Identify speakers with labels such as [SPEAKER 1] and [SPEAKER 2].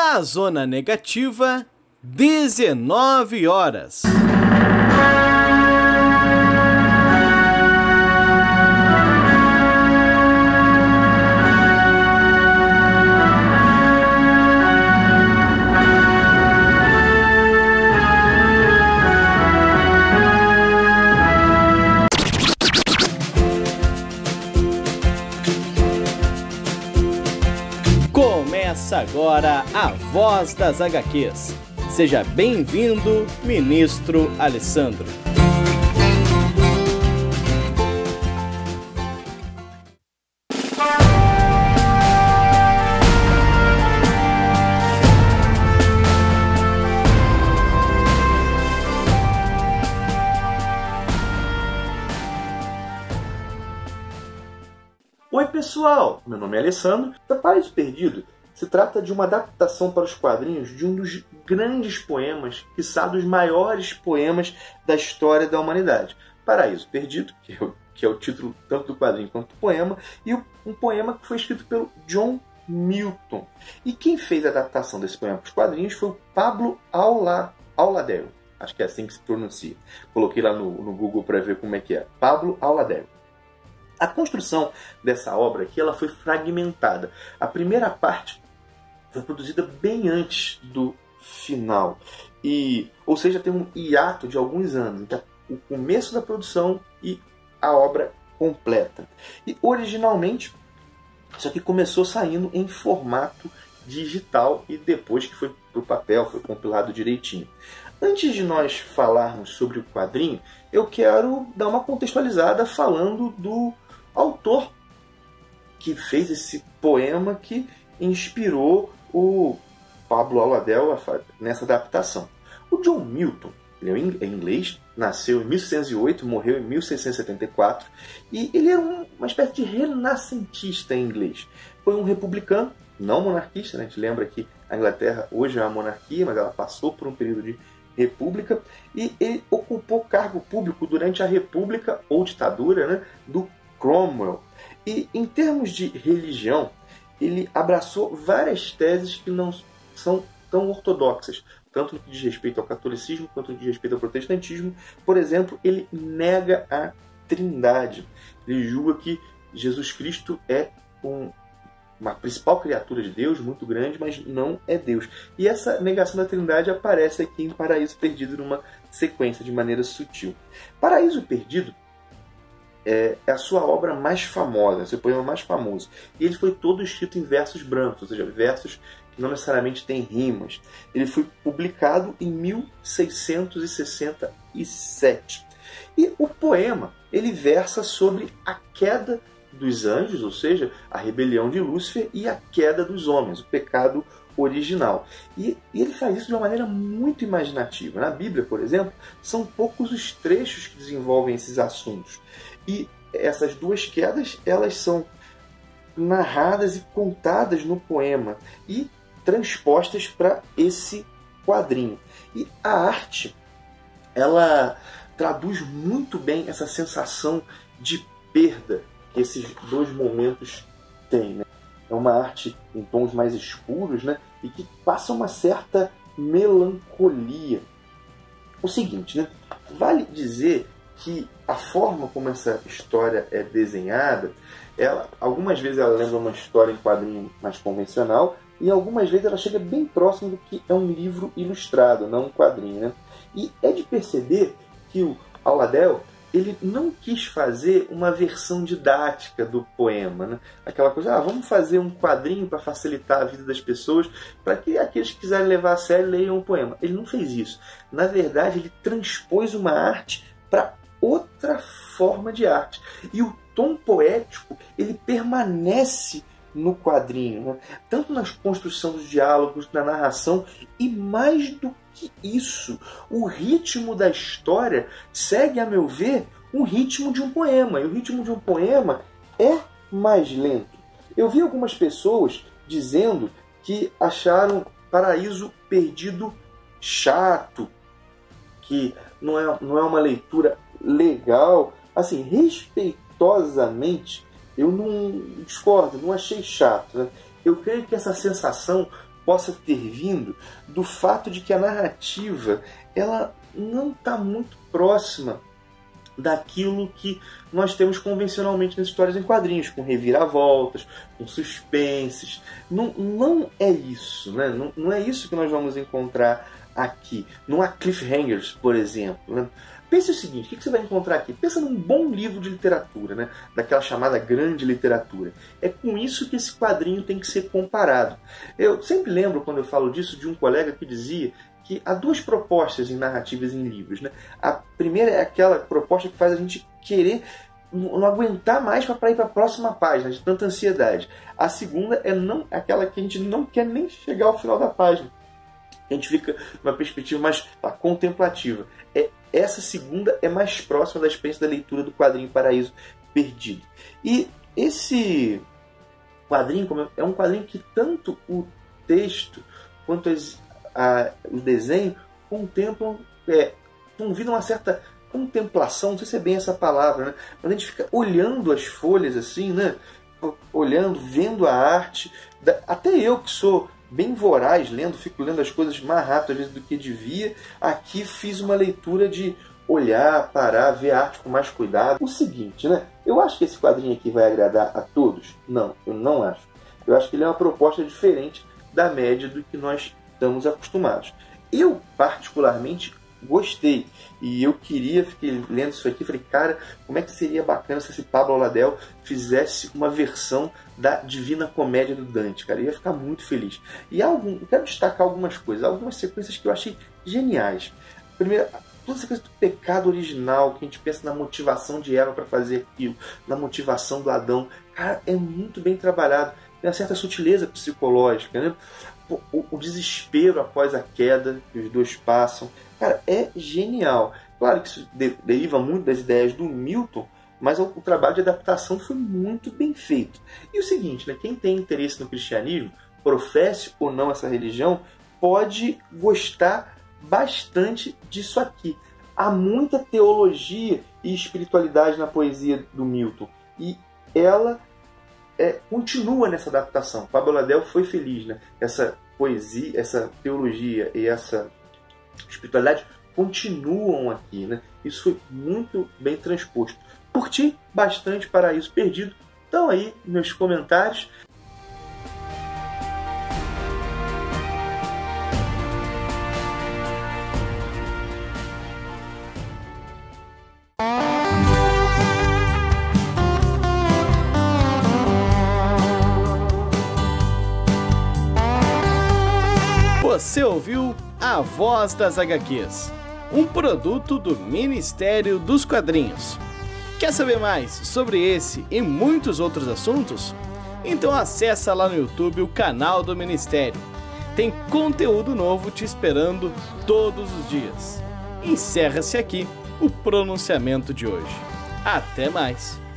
[SPEAKER 1] Na zona negativa, 19 horas. Agora a Voz das HQs. Seja bem-vindo, ministro Alessandro.
[SPEAKER 2] Oi pessoal, meu nome é Alessandro. Da Paraíso Perdido se trata de uma adaptação para os quadrinhos de um dos grandes poemas, quiçá dos maiores poemas da história da humanidade. Paraíso Perdido, que é o, que é o título tanto do quadrinho quanto do poema, e um poema que foi escrito pelo John Milton. E quem fez a adaptação desse poema para os quadrinhos foi o Pablo Aula, Auladel. Acho que é assim que se pronuncia. Coloquei lá no, no Google para ver como é que é. Pablo Auladel. A construção dessa obra aqui ela foi fragmentada. A primeira parte foi produzida bem antes do final. E, ou seja, tem um hiato de alguns anos entre o começo da produção e a obra completa. E originalmente isso aqui começou saindo em formato digital e depois que foi para o papel, foi compilado direitinho. Antes de nós falarmos sobre o quadrinho, eu quero dar uma contextualizada falando do autor que fez esse poema que inspirou o Pablo Aladel nessa adaptação. O John Milton, ele é inglês, nasceu em 1608, morreu em 1674 e ele era uma espécie de renascentista inglês. Foi um republicano, não monarquista, né? a gente lembra que a Inglaterra hoje é uma monarquia, mas ela passou por um período de república e ele ocupou cargo público durante a república ou ditadura né, do Cromwell. E em termos de religião, ele abraçou várias teses que não são tão ortodoxas, tanto no que diz respeito ao catolicismo quanto no que diz respeito ao protestantismo. Por exemplo, ele nega a trindade. Ele julga que Jesus Cristo é um, uma principal criatura de Deus, muito grande, mas não é Deus. E essa negação da trindade aparece aqui em Paraíso Perdido numa sequência de maneira sutil. Paraíso Perdido é, é, a sua obra mais famosa, seu poema mais famoso. E ele foi todo escrito em versos brancos, ou seja, versos que não necessariamente têm rimas. Ele foi publicado em 1667. E o poema ele versa sobre a queda dos anjos, ou seja, a rebelião de Lúcifer e a queda dos homens, o pecado original. E, e, ele faz isso de uma maneira muito imaginativa. Na Bíblia, por exemplo, são poucos os trechos que desenvolvem esses assuntos. E essas duas quedas, elas são narradas e contadas no poema e transpostas para esse quadrinho. E a arte, ela traduz muito bem essa sensação de perda que esses dois momentos têm. Né? É uma arte em tons mais escuros né? E que passa uma certa melancolia. O seguinte, né? vale dizer que a forma como essa história é desenhada, ela, algumas vezes ela lembra uma história em quadrinho mais convencional e algumas vezes ela chega bem próximo do que é um livro ilustrado, não um quadrinho. Né? E é de perceber que o Aladel ele não quis fazer uma versão didática do poema, né? aquela coisa, ah, vamos fazer um quadrinho para facilitar a vida das pessoas, para que aqueles que quiserem levar a sério leiam o poema. Ele não fez isso. Na verdade, ele transpôs uma arte para outra forma de arte. E o tom poético ele permanece no quadrinho, né? tanto na construção dos diálogos, na narração, e mais do que isso, o ritmo da história segue, a meu ver, um ritmo de um poema. E o ritmo de um poema é mais lento. Eu vi algumas pessoas dizendo que acharam Paraíso Perdido chato, que não é, não é uma leitura legal, assim, respeitosamente, eu não discordo, não achei chato. Né? Eu creio que essa sensação possa ter vindo do fato de que a narrativa ela não está muito próxima daquilo que nós temos convencionalmente nas histórias em quadrinhos, com reviravoltas, com suspenses. Não, não é isso, né? não, não é isso que nós vamos encontrar aqui. Há cliffhangers, por exemplo. Né? Pense o seguinte, o que você vai encontrar aqui? Pensa num bom livro de literatura, né? daquela chamada grande literatura. É com isso que esse quadrinho tem que ser comparado. Eu sempre lembro, quando eu falo disso, de um colega que dizia que há duas propostas em narrativas em livros. Né? A primeira é aquela proposta que faz a gente querer não aguentar mais para ir para a próxima página, de tanta ansiedade. A segunda é não aquela que a gente não quer nem chegar ao final da página. A gente fica numa perspectiva mais tá, contemplativa. É, essa segunda é mais próxima da experiência da leitura do quadrinho Paraíso Perdido. E esse quadrinho é um quadrinho que tanto o texto quanto as a, o desenho contemplam, é, convidam uma certa contemplação, não sei se é bem essa palavra, né? mas a gente fica olhando as folhas assim, né? olhando, vendo a arte. Até eu que sou bem voraz lendo, fico lendo as coisas mais rápido às vezes do que devia, aqui fiz uma leitura de olhar, parar, ver a arte com mais cuidado. O seguinte, né? Eu acho que esse quadrinho aqui vai agradar a todos? Não, eu não acho. Eu acho que ele é uma proposta diferente da média do que nós estamos acostumados. Eu, particularmente, gostei. E eu queria, fiquei lendo isso aqui, falei, cara, como é que seria bacana se esse Pablo Aladel fizesse uma versão da Divina Comédia do Dante, cara. Eu ia ficar muito feliz. E algum, eu quero destacar algumas coisas, algumas sequências que eu achei geniais. Primeiro, toda essa coisa do pecado original, que a gente pensa na motivação de Eva para fazer aquilo, na motivação do Adão, cara, é muito bem trabalhado. Tem uma certa sutileza psicológica, né? o, o, desespero após a queda que os dois passam. Cara, é genial. Claro que isso deriva muito das ideias do Milton, mas o, o, trabalho de adaptação foi muito bem feito. E o seguinte, né, quem tem interesse no cristianismo, professe ou não essa religião, pode gostar bastante disso aqui. Há muita teologia e espiritualidade na poesia do Milton. E ela é, continua nessa adaptação. Pablo Ladel foi feliz, né? Essa poesia, essa teologia e essa espiritualidade continuam aqui, né? Isso foi muito bem transposto. Curti bastante Paraíso Perdido. Então aí meus comentários.
[SPEAKER 1] Você ouviu A Voz das HQs, um produto do Ministério dos Quadrinhos. Quer saber mais sobre esse e muitos outros assuntos? Então acessa lá no YouTube o canal do Ministério. Tem conteúdo novo te esperando todos os dias. Encerra-se aqui o pronunciamento de hoje. Até mais!